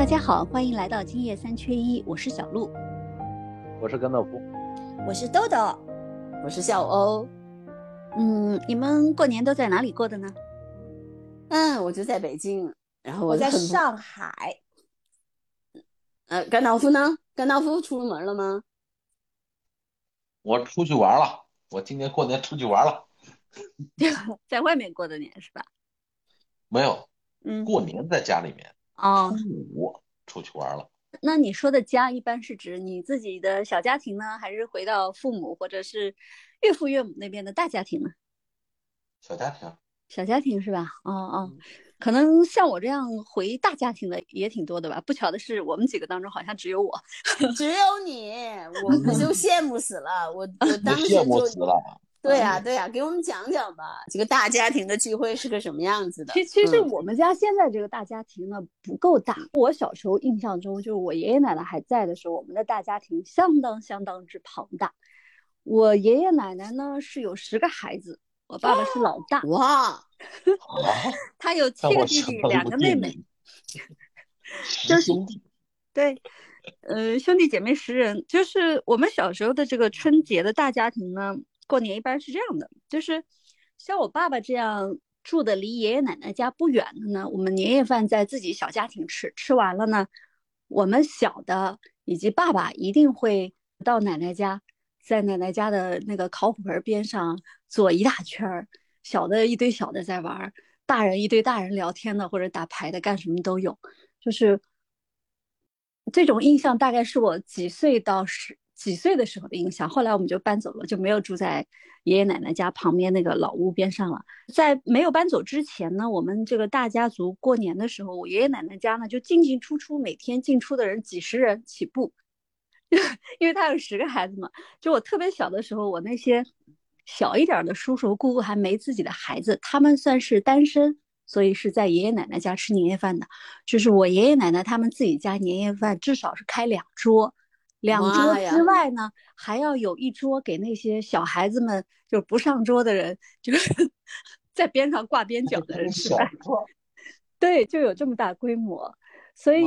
大家好，欢迎来到今夜三缺一，我是小鹿，我是甘道夫，我是豆豆，我是小欧。嗯，你们过年都在哪里过的呢？嗯，我就在北京，然后我在上海。呃，甘道夫呢？甘道夫出门了吗？我出去玩了，我今年过年出去玩了。在外面过的年是吧？没有，嗯，过年在家里面。哦，我出去玩了。那你说的家一般是指你自己的小家庭呢，还是回到父母或者是岳父岳母那边的大家庭呢？小家庭，小家庭是吧？哦哦，可能像我这样回大家庭的也挺多的吧。不巧的是，我们几个当中好像只有我，只有你，我们就 羡慕死了。我我当时就死了。对呀，对呀，给我们讲讲吧，这个大家庭的聚会是个什么样子的？其其实我们家现在这个大家庭呢不够大。我小时候印象中，就是我爷爷奶奶还在的时候，我们的大家庭相当相当之庞大。我爷爷奶奶呢是有十个孩子，我爸爸是老大。哇，他有七个弟弟，两个妹妹，十兄弟。对，呃，兄弟姐妹十人。就是我们小时候的这个春节的大家庭呢。过年一般是这样的，就是像我爸爸这样住的离爷爷奶奶家不远的呢，我们年夜饭在自己小家庭吃，吃完了呢，我们小的以及爸爸一定会到奶奶家，在奶奶家的那个烤火盆边上坐一大圈儿，小的一堆小的在玩，大人一堆大人聊天的或者打牌的，干什么都有，就是这种印象大概是我几岁到十。几岁的时候的印象，后来我们就搬走了，就没有住在爷爷奶奶家旁边那个老屋边上了。在没有搬走之前呢，我们这个大家族过年的时候，我爷爷奶奶家呢就进进出出，每天进出的人几十人起步，因为他有十个孩子嘛。就我特别小的时候，我那些小一点的叔叔姑姑还没自己的孩子，他们算是单身，所以是在爷爷奶奶家吃年夜饭的。就是我爷爷奶奶他们自己家年夜饭至少是开两桌。两桌之外呢，还要有一桌给那些小孩子们，就是不上桌的人，就是 在边上挂边角的人吃饭。对，就有这么大规模。所以，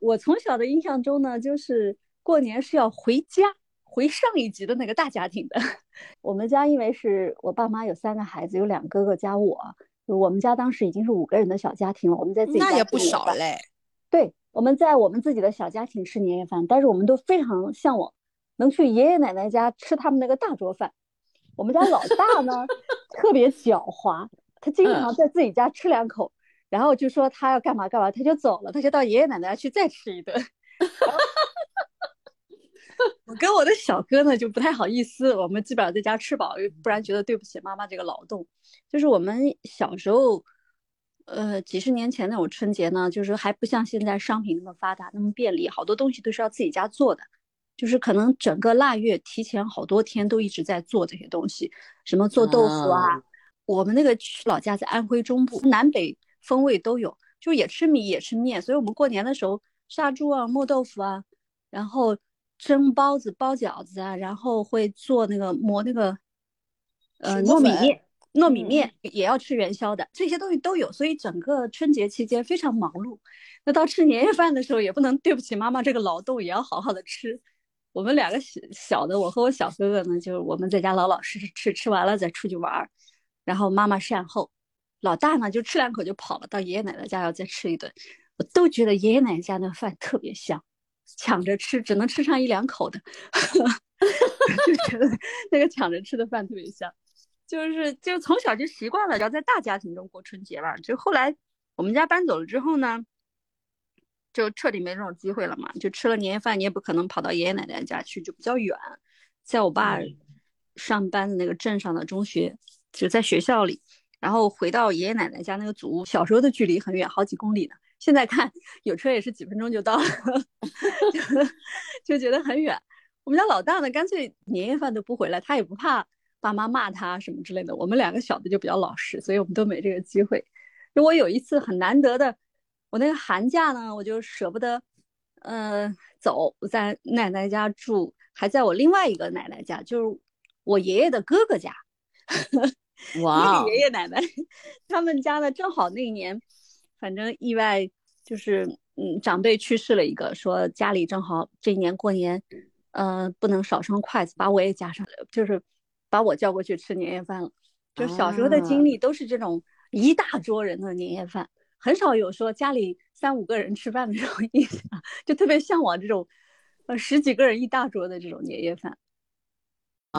我从小的印象中呢，就是过年是要回家，回上一级的那个大家庭的。我们家因为是我爸妈有三个孩子，有两哥哥加我，我们家当时已经是五个人的小家庭了。我们在自己那也不少嘞。对。我们在我们自己的小家庭吃年夜饭，但是我们都非常向往能去爷爷奶奶家吃他们那个大桌饭。我们家老大呢 特别狡猾，他经常在自己家吃两口，然后就说他要干嘛干嘛，他就走了，他就到爷爷奶奶家去再吃一顿。我跟我的小哥呢就不太好意思，我们基本上在家吃饱，不然觉得对不起妈妈这个劳动。就是我们小时候。呃，几十年前那种春节呢，就是还不像现在商品那么发达，那么便利，好多东西都是要自己家做的，就是可能整个腊月提前好多天都一直在做这些东西，什么做豆腐啊。我们那个老家在安徽中部，南北风味都有，就也吃米也吃面，所以我们过年的时候杀猪啊、磨豆腐啊，然后蒸包子、包饺子啊，然后会做那个磨那个呃糯米面。糯米面也要吃元宵的，这些东西都有，所以整个春节期间非常忙碌。那到吃年夜饭的时候，也不能对不起妈妈这个劳动，也要好好的吃。我们两个小小的，我和我小哥哥呢，就是我们在家老老实实吃，吃完了再出去玩儿，然后妈妈善后。老大呢，就吃两口就跑了，到爷爷奶奶家要再吃一顿。我都觉得爷爷奶奶家那饭特别香，抢着吃只能吃上一两口的，就觉得那个抢着吃的饭特别香。就是就从小就习惯了要在大家庭中过春节了，就后来我们家搬走了之后呢，就彻底没这种机会了嘛。就吃了年夜饭，你也不可能跑到爷爷奶奶家去，就比较远，在我爸上班的那个镇上的中学，就在学校里，然后回到爷爷奶奶家那个祖屋，小时候的距离很远，好几公里呢。现在看有车也是几分钟就到了，就觉得很远。我们家老大呢，干脆年夜饭都不回来，他也不怕。爸妈骂他什么之类的，我们两个小的就比较老实，所以我们都没这个机会。就我有一次很难得的，我那个寒假呢，我就舍不得，嗯，走，在奶奶家住，还在我另外一个奶奶家，就是我爷爷的哥哥家。哇！爷爷奶奶他们家呢，正好那一年，反正意外就是嗯，长辈去世了一个，说家里正好这一年过年，呃，不能少双筷子，把我也加上了，就是把我叫过去吃年夜饭了。就小时候的经历都是这种一大桌人的年夜饭，很少有说家里三五个人吃饭的这种 印象，就特别向往这种，呃，十几个人一大桌的这种年夜饭。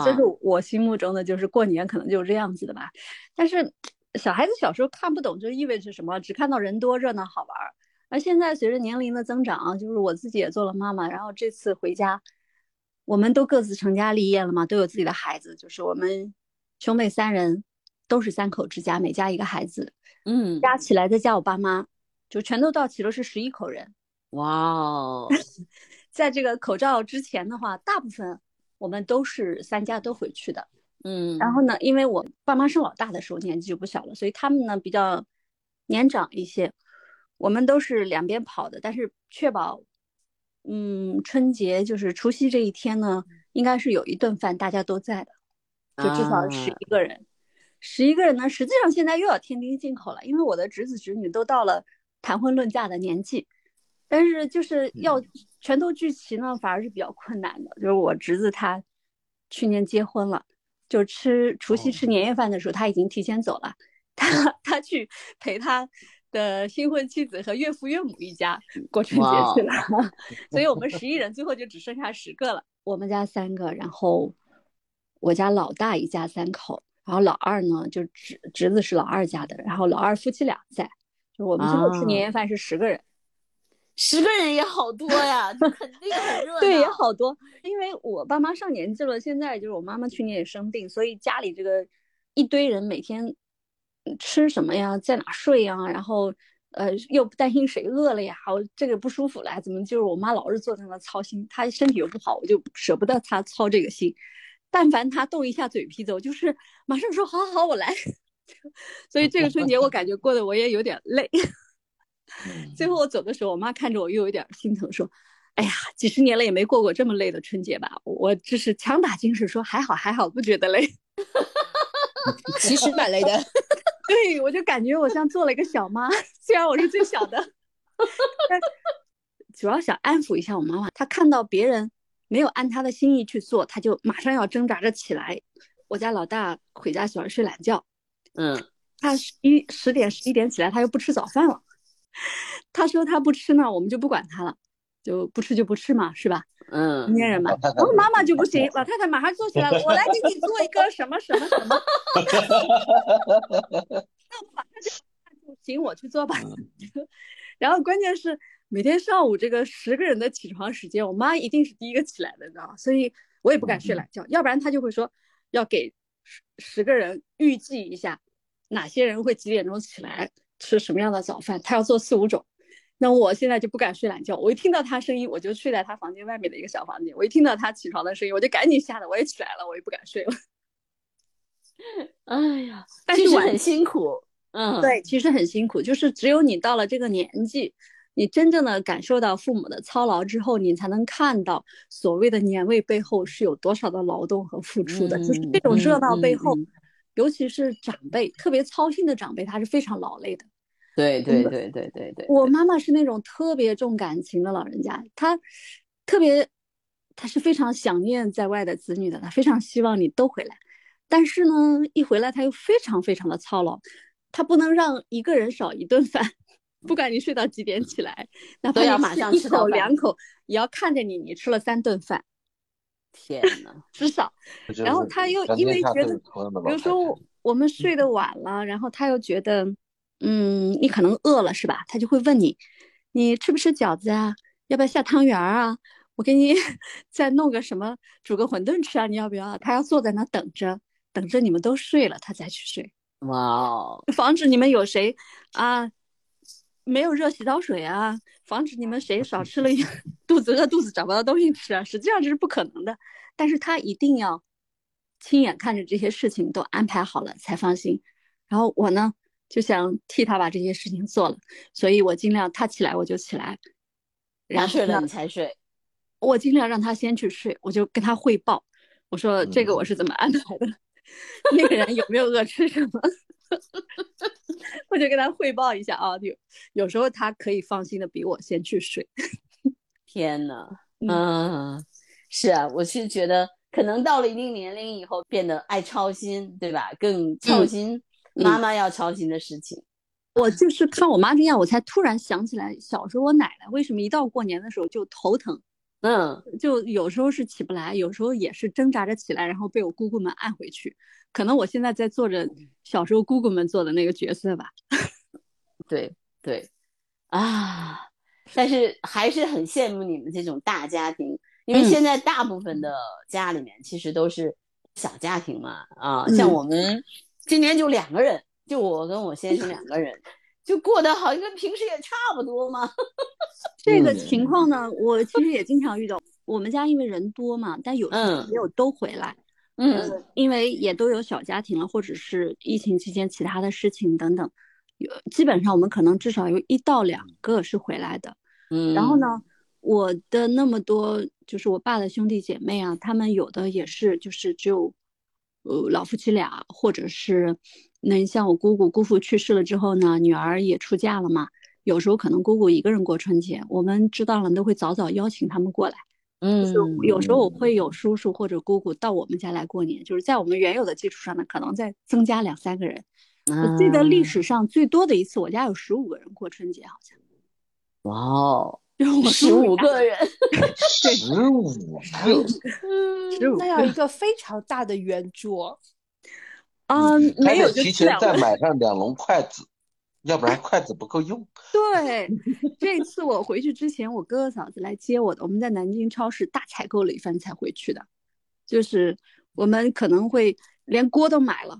这是我心目中的，就是过年可能就是这样子的吧。但是小孩子小时候看不懂就意味着什么，只看到人多热闹好玩儿。而现在随着年龄的增长，就是我自己也做了妈妈，然后这次回家，我们都各自成家立业了嘛，都有自己的孩子。就是我们兄妹三人都是三口之家，每家一个孩子，嗯，加起来再加我爸妈，就全都到齐了是十一口人。哇哦，在这个口罩之前的话，大部分。我们都是三家都回去的，嗯，然后呢，因为我爸妈是老大的时候年纪就不小了，所以他们呢比较年长一些，我们都是两边跑的，但是确保，嗯，春节就是除夕这一天呢，应该是有一顿饭大家都在的，就至少十一个人，十一个人呢，实际上现在又要添丁进口了，因为我的侄子侄女都到了谈婚论嫁的年纪。但是就是要全都聚齐呢，反而是比较困难的。就是我侄子他去年结婚了，就吃除夕吃年夜饭的时候，他已经提前走了，他他去陪他的新婚妻子和岳父岳母一家过春节去了。所以我们十一人最后就只剩下十个了。我们家三个，然后我家老大一家三口，然后老二呢就侄侄子是老二家的，然后老二夫妻俩在，就我们最后吃年夜饭是十个人。十个人也好多呀，肯定很热闹。对，也好多。因为我爸妈上年纪了，现在就是我妈妈去年也生病，所以家里这个一堆人每天吃什么呀，在哪睡呀，然后呃又不担心谁饿了呀，我这个不舒服了，怎么就是我妈老是坐在那操心，她身体又不好，我就舍不得她操这个心。但凡她动一下嘴皮子，我就是马上说好好我来。所以这个春节我感觉过得我也有点累。最后我走的时候，我妈看着我又有点心疼，说：“哎呀，几十年了也没过过这么累的春节吧？”我这是强打精神说：“还好还好，不觉得累。”其实蛮累的。对，我就感觉我像做了一个小妈，虽然我是最小的，但主要想安抚一下我妈妈。她看到别人没有按她的心意去做，她就马上要挣扎着起来。我家老大回家喜欢睡懒觉，嗯，他十一十点十一点起来，他又不吃早饭了。他说他不吃呢，我们就不管他了，就不吃就不吃嘛，是吧？嗯，成年人嘛。然后妈妈就不行，老太太马上坐起来了，我来给你做一个什么什么什么。那我马上就行，我去做吧。然后关键是每天上午这个十个人的起床时间，我妈一定是第一个起来的，你知道吗？所以我也不敢睡懒觉，要不然她就会说要给十十个人预计一下哪些人会几点钟起来。吃什么样的早饭？她要做四五种，那我现在就不敢睡懒觉。我一听到他声音，我就睡在他房间外面的一个小房间。我一听到他起床的声音，我就赶紧吓得我也起来了，我也不敢睡了。哎呀，但是很辛苦。嗯，对，其实很辛苦。就是只有你到了这个年纪，你真正的感受到父母的操劳之后，你才能看到所谓的年味背后是有多少的劳动和付出的。就是这种热闹背后，尤其是长辈特别操心的长辈，他是非常劳累的。对对对对对对，我妈妈是那种特别重感情的老人家，她特别，她是非常想念在外的子女的，她非常希望你都回来，但是呢，一回来她又非常非常的操劳，她不能让一个人少一顿饭，不管你睡到几点起来，哪怕要马上一口两口，也要看着你，你吃了三顿饭，天呐，至少，然后他又因为觉得，比如说。我们睡得晚了，然后他又觉得。嗯，你可能饿了是吧？他就会问你，你吃不吃饺子啊？要不要下汤圆啊？我给你 再弄个什么，煮个馄饨吃啊？你要不要？他要坐在那等着，等着你们都睡了，他再去睡。哇哦，防止你们有谁啊没有热洗澡水啊？防止你们谁少吃了一 肚子饿，肚子找不到东西吃啊？实际上这是不可能的，但是他一定要亲眼看着这些事情都安排好了才放心。然后我呢？就想替他把这些事情做了，所以我尽量他起来我就起来，然后睡了你才睡。我尽量让他先去睡，我就跟他汇报，我说这个我是怎么安排的，那个人有没有饿吃什么。我就跟他汇报一下啊，有有时候他可以放心的比我先去睡。天呐，嗯嗯，是啊，我是觉得可能到了一定年龄以后，变得爱操心，对吧？更操嗯心妈妈要操心的事情。我就是看我妈这样，我才突然想起来，小时候我奶奶为什么一到过年的时候就头疼，嗯，就有时候是起不来，有时候也是挣扎着起来，然后被我姑姑们按回去。可能我现在在做着小时候姑姑们做的那个角色吧。对对，啊，但是还是很羡慕你们这种大家庭，因为嗯现在大部分的家里面其实都是小家庭嘛，啊，嗯像我们今年就两个人，就我跟我先生 两个人，就过得好像跟平时也差不多嘛。这个嗯情况呢，我其实也经常遇到。我们家因为人多嘛，但有没有都回来，嗯呃，因为也都有小家庭了，或者是疫情期间其他的事情等等，有基本上我们可能至少有一到两个是回来的。嗯，然后呢，我的那么多就是我爸的兄弟姐妹啊，他们有的也是就是只有呃老夫妻俩，或者是那像我姑姑姑父去世了之后呢，女儿也出嫁了嘛，有时候可能姑姑一个人过春节，我们知道了都会早早邀请他们过来。嗯，就是有时候我会有叔叔或者姑姑到我们家来过年，就是在我们原有的基础上呢，可能再增加两三个人。我记得历啊史上最多的一次，我家有十五个人过春节，好像哇哦，十叔叔家五个人，十五个，十五那要一个非常大的圆桌，嗯，没有还得提前再买上两笼筷子，要不然筷子不够用。对，这次我回去之前，我哥哥嫂子来接我的，我们在南京超市大采购了一番才回去的。就是我们可能会连锅都买了，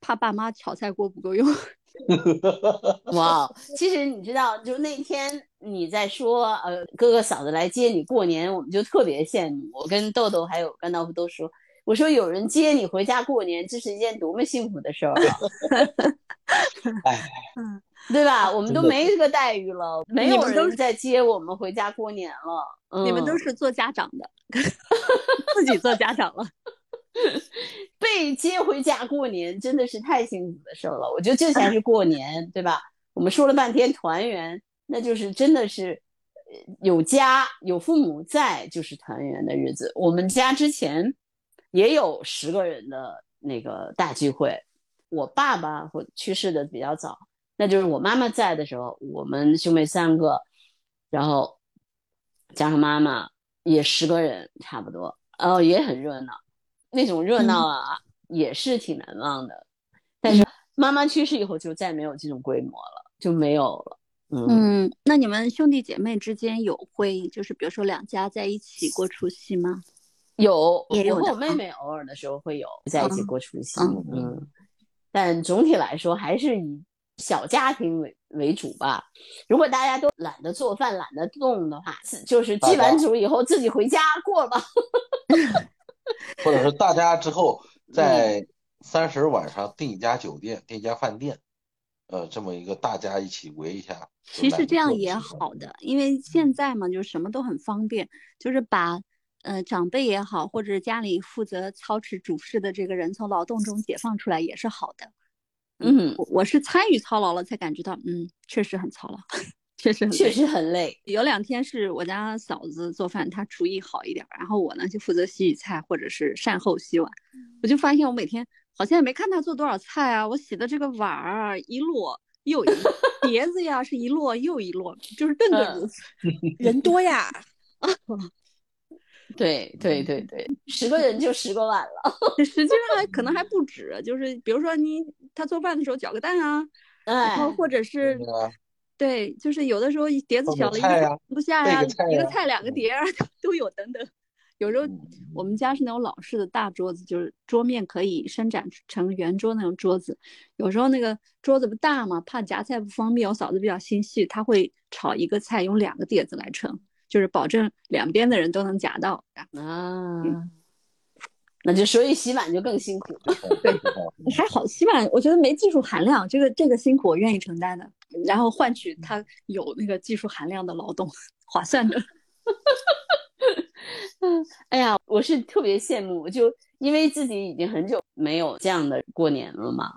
怕爸妈炒菜锅不够用。哇，哦其实你知道，就那天你在说，呃，哥哥嫂子来接你过年，我们就特别羡慕。我跟豆豆还有甘道夫都说，我说有人接你回家过年，这是一件多么幸福的事儿啊，哎，对吧？我们都没这个待遇了，没有都人再接我们回家过年了。你们都嗯是做家长的，自己做家长了。被接回家过年，真的是太幸福的事儿了。我觉得这才是过年，对吧？我们说了半天团圆，那就是真的是呃有家有父母在，就是团圆的日子。我们家之前也有十个人的那个大聚会，我爸爸或去世的比较早，那就是我妈妈在的时候，我们兄妹三个，然后加上妈妈也十个人差不多，哦，也很热闹。那种热闹啊，也是挺难忘的。但是妈妈去世以后，就再没有这种规模了，就没有了。嗯，嗯，那你们兄弟姐妹之间有会就是比如说两家在一起过除夕吗？有，也有我和我妹妹偶尔的时候会有在一起嗯过除夕。嗯嗯，但总体来说还是以小家庭为为主吧。如果大家都懒得做饭、懒得动的话，就是祭完祖以后自己回家过吧。或者是大家之后嗯在三十晚上订一家酒店、订一家饭店，呃，这么一个大家一起围一下。其实这样也好。的，因为现在嘛，就是什么都很方便，就是把呃长辈也好，或者家里负责操持主事的这个人从劳动中解放出来也是好的。嗯，我我是参与操劳了，才感觉到，嗯，确实很操劳，确实很确实很累。有两天是我家嫂子做饭，她厨艺好一点儿，然后我呢就负责洗洗菜或者是善后洗碗。我就发现我每天好像也没看他做多少菜啊，我洗的这个碗儿一摞又一摞，碟子呀是一摞又一摞，就是顿顿如此。人多呀，对对对对，十个人就十个碗了。实际上还可能还不止，就是比如说你他做饭的时候搅个蛋啊，然后哎，或者是对就是有的时候碟子小了，一个不下呀，一个菜两个嗯碟儿都有等等。有时候嗯我们家是那种老式的大桌子，就是桌面可以伸展成圆桌那种桌子。有时候那个桌子不大嘛，怕夹菜不方便。我嫂子比较心细，她会炒一个菜用两个碟子来盛，就是保证两边的人都能夹到。啊，那就所以洗碗就更辛苦了。对，还好，洗碗我觉得没技术含量，这个这个辛苦我愿意承担的，然后换取他有那个技术含量的劳动，划算的。哎呀，我是特别羡慕，就因为自己已经很久没有这样的过年了嘛，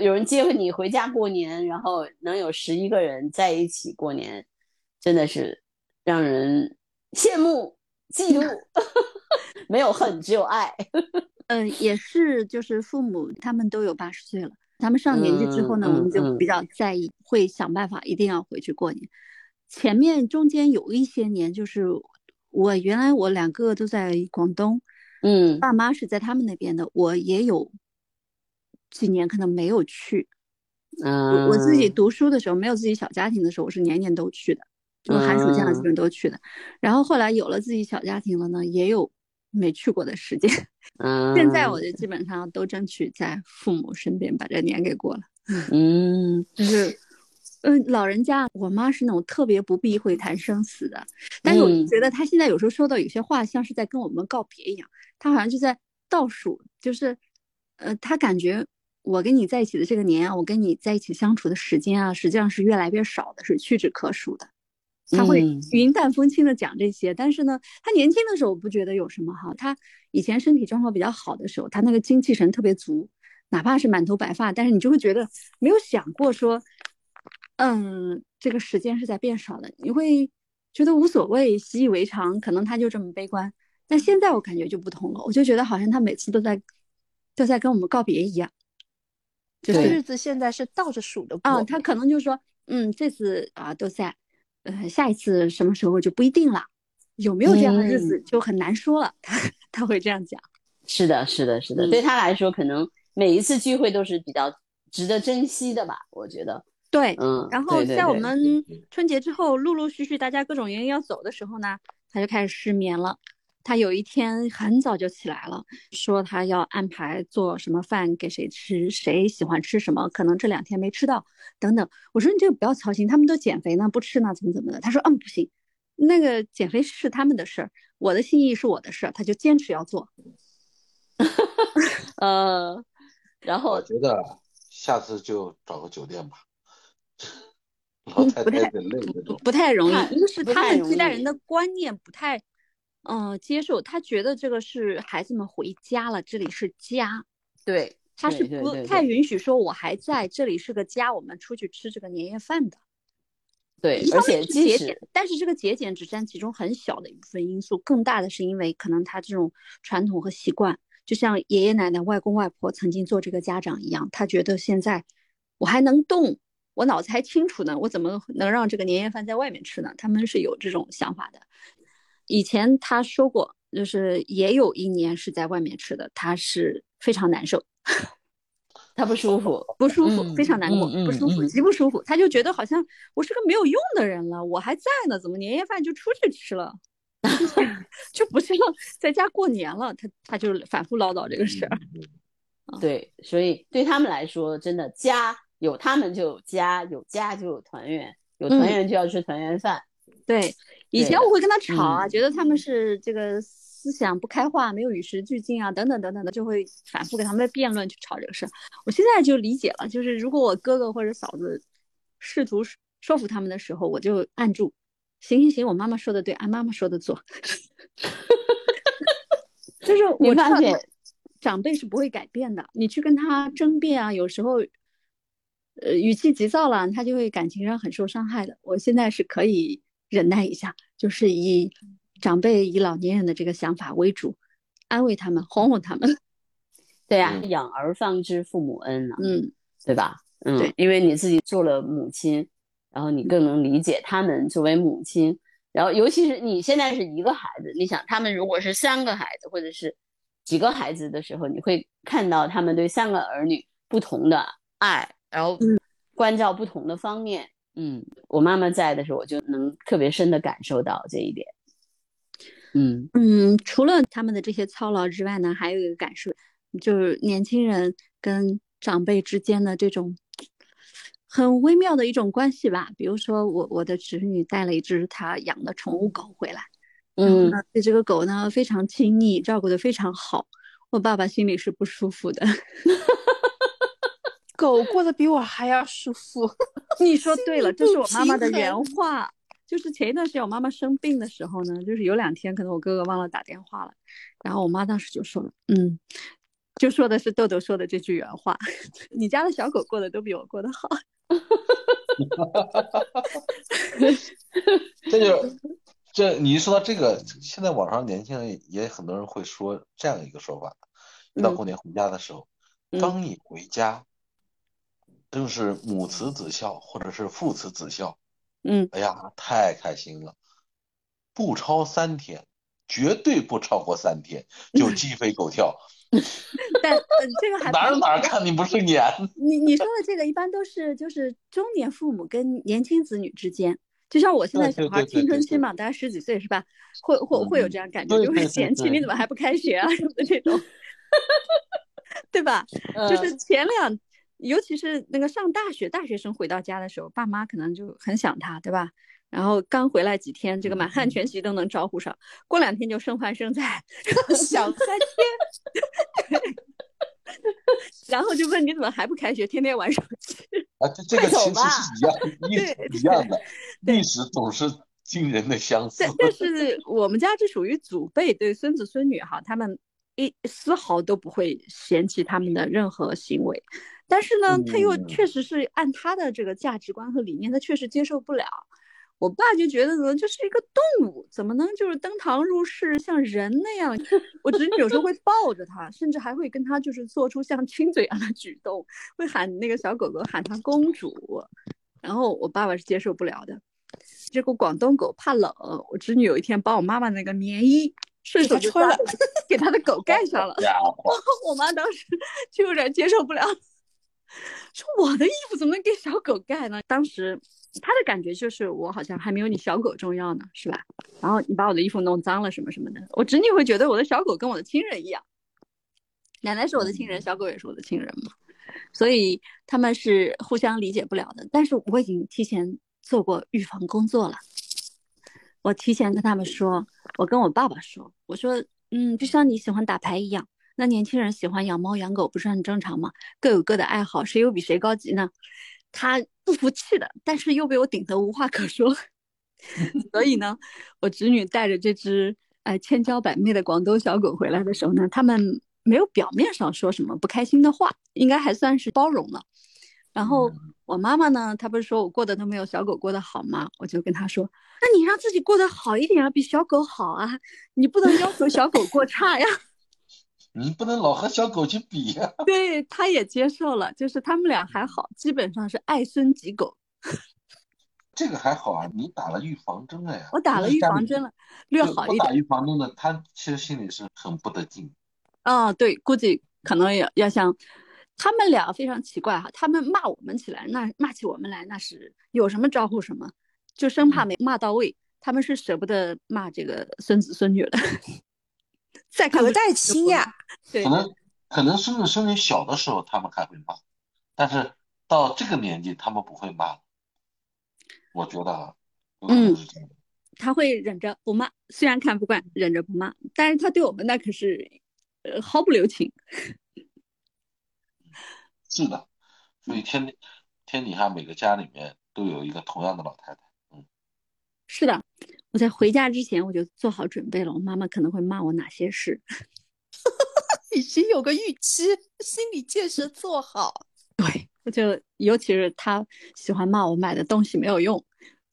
有人接你回家过年，然后能有十一个人在一起过年，真的是让人羡慕、嫉妒，没有恨，只有爱。嗯，也是，就是父母他们都有八十岁了，他们上年纪之后呢，我们就比较在意，会想办法一定要回去过年。前面中间有一些年，就是我原来我两个都在广东，嗯，爸妈是在他们那边的，我也有几年可能没有去。嗯，我自己读书的时候，没有自己小家庭的时候，我是年年都去的，就寒暑假基本都去的。然后后来有了自己小家庭了呢，也有。没去过的时间，嗯，现在我就基本上都争取在父母身边把这年给过了。嗯，就是，嗯，老人家，我妈是那种特别不避讳谈生死的，但是我觉得她现在有时候说到有些话，像是在跟我们告别一样，她好像就在倒数，就是，呃，她感觉我跟你在一起的这个年啊，我跟你在一起相处的时间啊，实际上是越来越少的，是屈指可数的。他会云淡风轻的讲这些，但是呢，他年轻的时候不觉得有什么哈。他以前身体状况比较好的时候，他那个精气神特别足，哪怕是满头白发，但是你就会觉得没有想过说，嗯，这个时间是在变少的，你会觉得无所谓，习以为常，可能他就这么悲观。但现在我感觉就不同了，我就觉得好像他每次都在都在跟我们告别一样，就是日子现在是倒着数的啊。他可能就说，嗯，这次啊都在。呃，下一次什么时候就不一定了，有没有这样的日子就很难说了。他 他会这样讲。是的，是的，是的。对他来说，可能每一次聚会都是比较值得珍惜的吧？我觉得。对，嗯。然后在我们春节之后，陆陆续续大家各种原因要走的时候呢，他就开始失眠了。他有一天很早就起来了，说他要安排做什么饭给谁吃，谁喜欢吃什么，可能这两天没吃到，等等。我说你这个不要操心，他们都减肥呢，不吃呢，怎么怎么的。他说嗯不行，那个减肥是他们的事儿，我的心意是我的事儿，他就坚持要做。呃，然后我觉得下次就找个酒店吧，老太不太容易，一个是他们这代人的观念不太。嗯，接受他觉得这个是孩子们回家了，这里是家，对，他是不太允许说我还在这里是个家，我们出去吃这个年夜饭的。对，而且节俭，但是这个节俭只占其中很小的一部分因素，更大的是因为可能他这种传统和习惯，就像爷爷奶奶、外公外婆曾经做这个家长一样，他觉得现在我还能动，我脑子还清楚呢，我怎么能让这个年夜饭在外面吃呢？他们是有这种想法的。以前他说过，就是也有一年是在外面吃的，他是非常难受，他不舒服，不舒服，非常难过，不舒服，极不舒服。他就觉得好像我是个没有用的人了，我还在呢，怎么年夜饭就出去吃了，就不是在家过年了？他他就反复唠叨这个事儿。对，所以对他们来说，真的家有他们就有家，有家就有团圆，有团圆就要吃团圆饭。对，以前我会跟他吵啊，觉得他们是这个思想不开化，没有与时俱进啊，等等等等的，就会反复跟他们辩论去吵这个事儿。我现在就理解了，就是如果我哥哥或者嫂子试图说服他们的时候，我就按住，行行行，我妈妈说的对，按妈妈说的做。就是我发现长辈是不会改变的，你去跟他争辩啊，有时候呃语气急躁了，他就会感情上很受伤害的。我现在是可以。忍耐一下，就是以长辈、以老年人的这个想法为主，安慰他们，哄哄他们。对呀，养儿方知父母恩啊，嗯，对吧？嗯，对，因为你自己做了母亲，然后你更能理解他们作为母亲。然后，尤其是你现在是一个孩子，你想他们如果是三个孩子或者是几个孩子的时候，你会看到他们对三个儿女不同的爱，然后关照不同的方面。嗯，我妈妈在的时候，我就能特别深的感受到这一点。嗯嗯，除了他们的这些操劳之外呢，还有一个感受，就是年轻人跟长辈之间的这种很微妙的一种关系吧。比如说，我我的侄女带了一只她养的宠物狗回来，嗯，对这个狗呢非常亲昵，照顾的非常好，我爸爸心里是不舒服的。狗过得比我还要舒服，你说对了，这是我妈妈的原话。就是前一段时间我妈妈生病的时候呢，就是有两天可能我哥哥忘了打电话了，然后我妈当时就说了，嗯，就说的是豆豆说的这句原话。你家的小狗过得都比我过得好。这就这，你一说到这个，现在网上年轻人也很多人会说这样一个说法：一到过年回家的时候，刚一回家，正是母慈子孝或者是父慈子孝，嗯，哎呀，太开心了，不超三天，绝对不超过三天就鸡飞狗跳。但呃，这个还 哪儿哪儿看你不顺眼。你你说的这个一般都是就是中年父母跟年轻子女之间，就像我现在小孩青春期嘛，大概十几岁是吧？会会会有这样感觉，就会嫌弃你怎么还不开学啊什么的这种，对吧？就是前两，尤其是那个上大学大学生回到家的时候，爸妈可能就很想他，对吧？然后刚回来几天，这个满汉全席都能招呼上，过两天就剩饭剩菜，想三天，然后就问你怎么还不开学，天天玩手机啊？这这个其实是一样，一一样的，历史总是惊人的相似。但但是我们家这属于祖辈对孙子孙女哈，他们一丝毫都不会嫌弃他们的任何行为，但是呢，他又确实是按他的这个价值观和理念，他确实接受不了。我爸就觉得呢，就是一个动物，怎么能就是登堂入室像人那样？我侄女有时候会抱着他，甚至还会跟他就是做出像亲嘴一样的举动，会喊那个小狗狗喊他公主。然后我爸爸是接受不了的。这个广东狗怕冷，我侄女有一天把我妈妈那个棉衣顺手就穿了，给他的狗盖上了。我妈当时就有点接受不了，说我的衣服怎么能给小狗盖呢？当时。他的感觉就是我好像还没有你小狗重要呢，是吧？然后你把我的衣服弄脏了什么什么的，我侄女会觉得我的小狗跟我的亲人一样，奶奶是我的亲人，小狗也是我的亲人嘛，所以他们是互相理解不了的。但是我已经提前做过预防工作了，我提前跟他们说，我跟我爸爸说，我说，嗯，就像你喜欢打牌一样，那年轻人喜欢养猫养狗不是很正常吗？各有各的爱好，谁又比谁高级呢？他不服气的，但是又被我顶得无话可说，所以呢，我侄女带着这只哎千娇百媚的广东小狗回来的时候呢，他们没有表面上说什么不开心的话，应该还算是包容了。然后我妈妈呢，她不是说我过得都没有小狗过得好吗？我就跟她说，那你让自己过得好一点啊，比小狗好啊，你不能要求小狗过差呀。你不能老和小狗去比呀。对，她也接受了，就是他们俩还好，基本上是爱孙及狗。这个还好啊，你打了预防针了呀。我打了预防针了，略好一点。不打预防针的，他其实心里是很不得劲。啊，对，估计可能也要像他们俩非常奇怪哈，他们骂我们起来，那骂起我们来那是有什么招呼什么，就生怕没骂到位。他们是舍不得骂这个孙子孙女的。再隔代亲呀，可能可能孙子孙女小的时候他们还会骂，但是到这个年纪他们不会骂。我觉得啊，嗯，他会忍着不骂，虽然看不惯，忍着不骂，但是他对我们那可是呃毫不留情。是的，所以天天底下每个家里面都有一个同样的老太太，嗯，是的。我在回家之前我就做好准备了，我妈妈可能会骂我哪些事，已经有个预期，心理建设做好。对，我就尤其是她喜欢骂我买的东西没有用，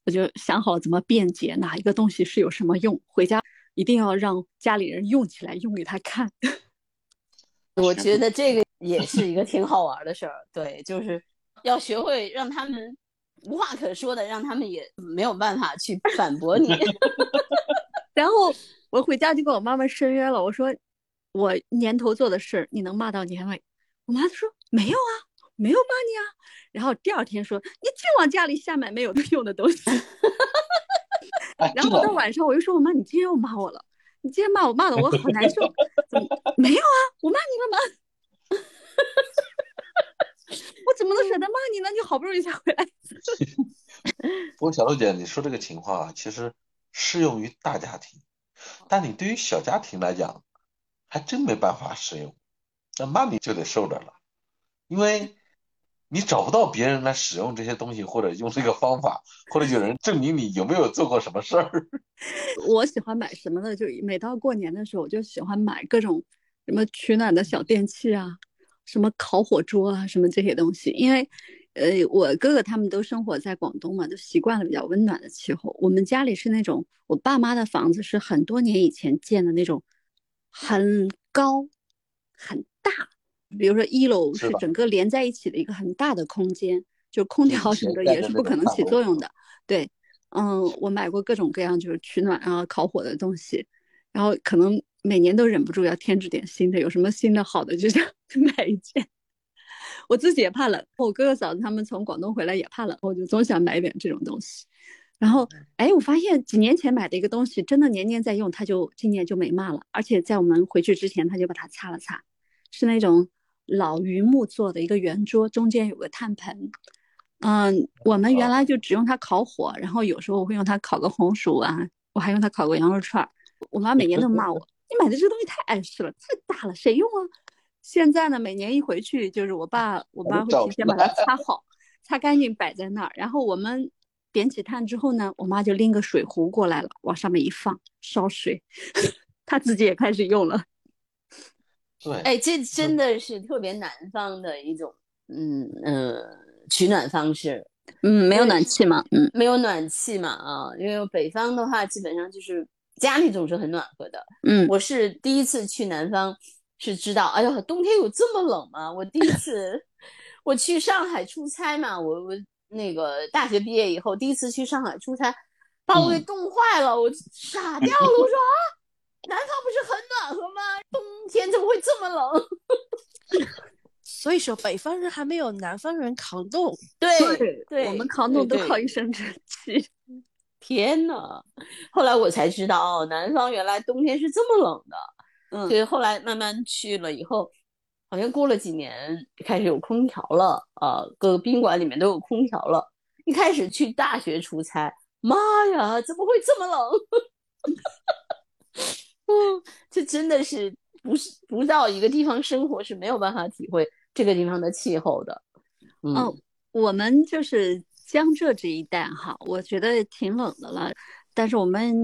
我就想好了怎么辩解哪一个东西是有什么用，回家一定要让家里人用起来，用给他看。我觉得这个也是一个挺好玩的事儿，对，就是要学会让他们。无话可说的，让他们也没有办法去反驳你。然后我回家就跟我妈妈申冤了，我说我年头做的事你能骂到年尾？我妈就说没有啊，没有骂你啊。然后第二天说你净往家里瞎买没有用的东西。然后到晚上我又说我妈你今天又骂我了，你今天骂我骂的我好难受。没有啊，我骂你了吗？我怎么能舍得骂你呢？你好不容易才回来。不过小璐姐，你说这个情况啊，其实适用于大家庭，但你对于小家庭来讲，还真没办法适用。那骂你就得受着了，因为你找不到别人来使用这些东西，或者用这个方法，或者有人证明你有没有做过什么事儿。我喜欢买什么呢？就每到过年的时候，我就喜欢买各种。什么取暖的小电器啊，什么烤火桌啊，什么这些东西。因为，呃，我哥哥他们都生活在广东嘛，都习惯了比较温暖的气候。我们家里是那种，我爸妈的房子是很多年以前建的那种，很高、很大。比如说一楼是整个连在一起的一个很大的空间，就空调什么的也是不可能起作用的。对，嗯，我买过各种各样就是取暖啊、烤火的东西，然后可能每年都忍不住要添置点新的，有什么新的好的就想 买一件。我自己也怕冷，我哥哥嫂子他们从广东回来也怕冷，我就总想买点这种东西。然后，哎，我发现几年前买的一个东西，真的年年在用，它就今年就没骂了，而且在我们回去之前，他就把它擦了擦，是那种。老榆木做的一个圆桌，中间有个炭盆。嗯，我们原来就只用它烤火，然后有时候我会用它烤个红薯啊，我还用它烤过羊肉串。我妈每年都骂我：“你买的这东西太碍事了，太大了，谁用啊？”现在呢，每年一回去，就是我爸，我妈会提前把它擦 好、擦干净，摆在那儿。然后我们点起炭之后呢，我妈就拎个水壶过来了，往上面一放，烧水，她自己也开始用了。对，哎，这真的是特别南方的一种，嗯呃，取暖方式。嗯，没有暖气嘛，嗯，没有暖气嘛，啊，因为北方的话，基本上就是家里总是很暖和的。嗯，我是第一次去南方，是知道，哎呦，冬天有这么冷吗？我第一次 我去上海出差嘛，我我那个大学毕业以后第一次去上海出差，把我给冻坏了，我傻掉了，我说啊。南方不是很暖和吗？冬天怎么会这么冷？所以说北方人还没有南方人抗冻。对对，我们抗冻都靠一身正气。天呐，后来我才知道，哦，南方原来冬天是这么冷的。嗯，所以后来慢慢去了以后，好像过了几年开始有空调了啊，各个宾馆里面都有空调了。一开始去大学出差，妈呀，怎么会这么冷？嗯，这真的是不是不到一个地方生活是没有办法体会这个地方的气候的。嗯，我们就是江浙这一带哈，我觉得挺冷的了。但是我们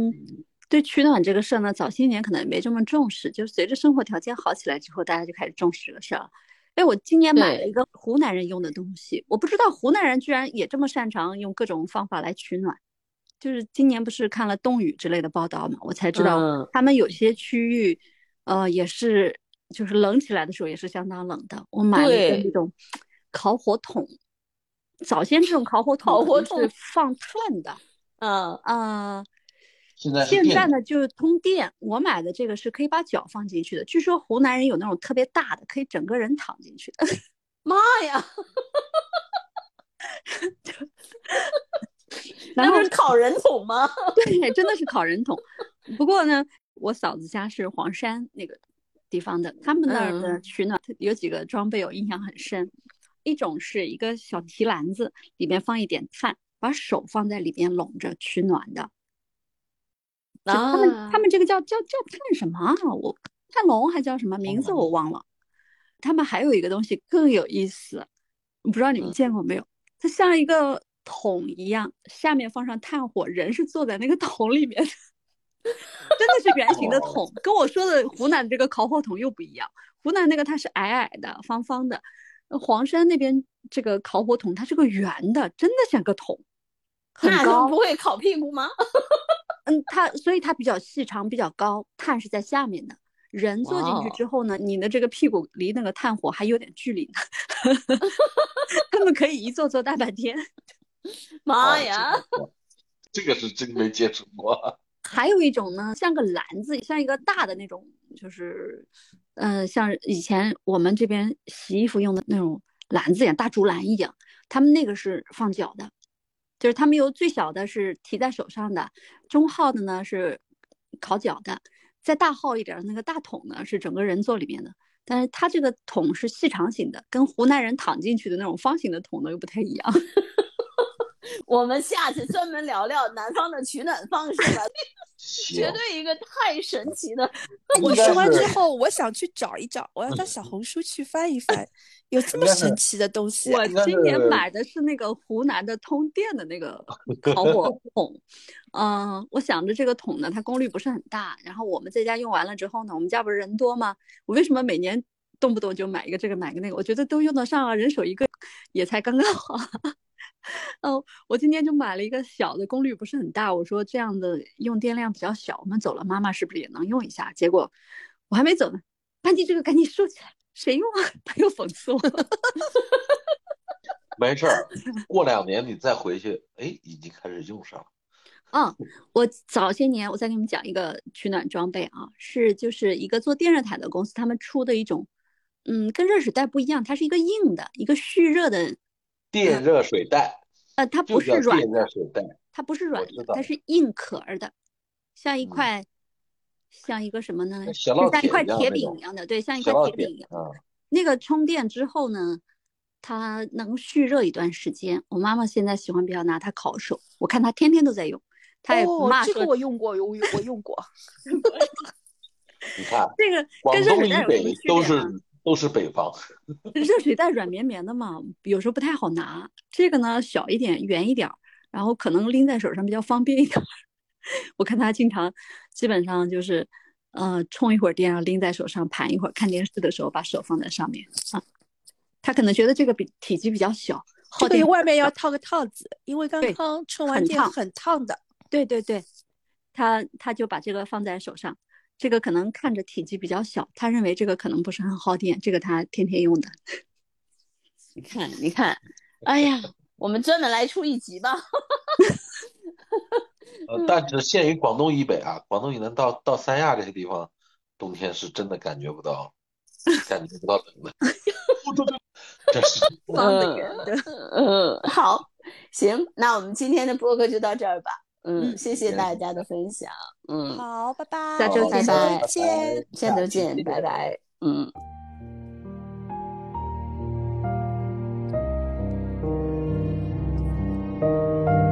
对取暖这个事儿呢，早些年可能没这么重视，就随着生活条件好起来之后，大家就开始重视这个事儿了。哎，我今年买了一个湖南人用的东西，我不知道湖南人居然也这么擅长用各种方法来取暖。就是今年不是看了冻雨之类的报道嘛，我才知道他们有些区域，呃，也是就是冷起来的时候也是相当冷的。我买了一个那种烤火桶，早先这种烤火桶是放炭的，嗯啊，现在现在呢就是通电。我买的这个是可以把脚放进去的，据说湖南人有那种特别大的，可以整个人躺进去的。妈呀！那不是烤人桶吗？对，真的是烤人桶。不过呢，我嫂子家是黄山那个地方的，他们那儿的取暖有几个装备我印象很深。一种是一个小提篮子，里面放一点炭，把手放在里面拢着取暖的。他们他们这个叫叫叫炭什么啊？我炭龙还叫什么名字我忘了。他们还有一个东西更有意思，不知道你们见过没有？它像一个。桶一样，下面放上炭火，人是坐在那个桶里面的，真的是圆形的桶，跟我说的湖南这个烤火桶又不一样。湖南那个它是矮矮的、方方的，黄山那边这个烤火桶它是个圆的，真的像个桶，很高。不会烤屁股吗？嗯，它所以它比较细长、比较高，碳是在下面的。人坐进去之后呢，你的这个屁股离那个炭火还有点距离呢，他们可以一坐坐大半天。妈呀，这个是真没接触过。还有一种呢，像个篮子，像一个大的那种，就是，嗯，像以前我们这边洗衣服用的那种篮子一样，大竹篮一样。他们那个是放脚的，就是他们有最小的是提在手上的，中号的呢是烤脚的，再大号一点的那个大桶呢是整个人坐里面的。但是它这个桶是细长型的，跟湖南人躺进去的那种方形的桶呢又不太一样。我们下次专门聊聊南方的取暖方式吧。绝对一个太神奇的。我说完之后，我想去找一找，我要到小红书去翻一翻，有这么神奇的东西。我今年买的是那个湖南的通电的那个 烤火桶，嗯、我想着这个桶呢，它功率不是很大，然后我们在家用完了之后呢，我们家不是人多吗？我为什么每年动不动就买一个这个买个那个？我觉得都用得上啊，人手一个也才刚刚好。哦，我今天就买了一个小的，功率不是很大。我说这样的用电量比较小，我们走了，妈妈是不是也能用一下？结果我还没走呢，班级这个赶紧收起来，谁用啊？他又讽刺我。没事儿，过两年你再回去，哎，已经开始用上了。嗯，我早些年我再给你们讲一个取暖装备啊，是就是一个做电热毯的公司，他们出的一种，嗯，跟热水袋不一样，它是一个硬的，一个蓄热的，电热水袋呃，它不是软的电热的，水袋，它不是软的，它是硬壳儿的，像一嗯块，像一个什么呢？像一块铁饼一样的，对，像一块铁铁饼一样。啊。那个充电之后呢，它能蓄热一段时间。我妈妈现在喜欢比较拿它烤手，我看她天天都在用，她也不哦，这个我用过，我我用过。你看，这个广跟热东以北水袋有什么区都是？都是北方，热水袋软绵绵的嘛，有时候不太好拿。这个呢小一点，圆一点儿，然后可能拎在手上比较方便一点儿。我看他经常，基本上就是，呃，充一会儿电，然后拎在手上盘一会儿，看电视的时候把手放在上面啊。他可能觉得这个比体积比较小，这个外面要套个套子，因为刚刚充完电很烫的。对对对，他他就把这个放在手上，这个可能看着体积比较小，他认为这个可能不是很耗电，这个他天天用的。你看，你看，哎呀，我们专门来出一集吧。呃，但只限于广东以北啊，广东以南到到三亚这些地方，冬天是真的感觉不到，感觉不到冷的。这是放得远的。嗯，好，行，那我们今天的播客就到这儿吧。嗯，嗯谢谢大家的分享。嗯，好，拜拜，下周见下拜周见。下周见，拜拜。嗯。拜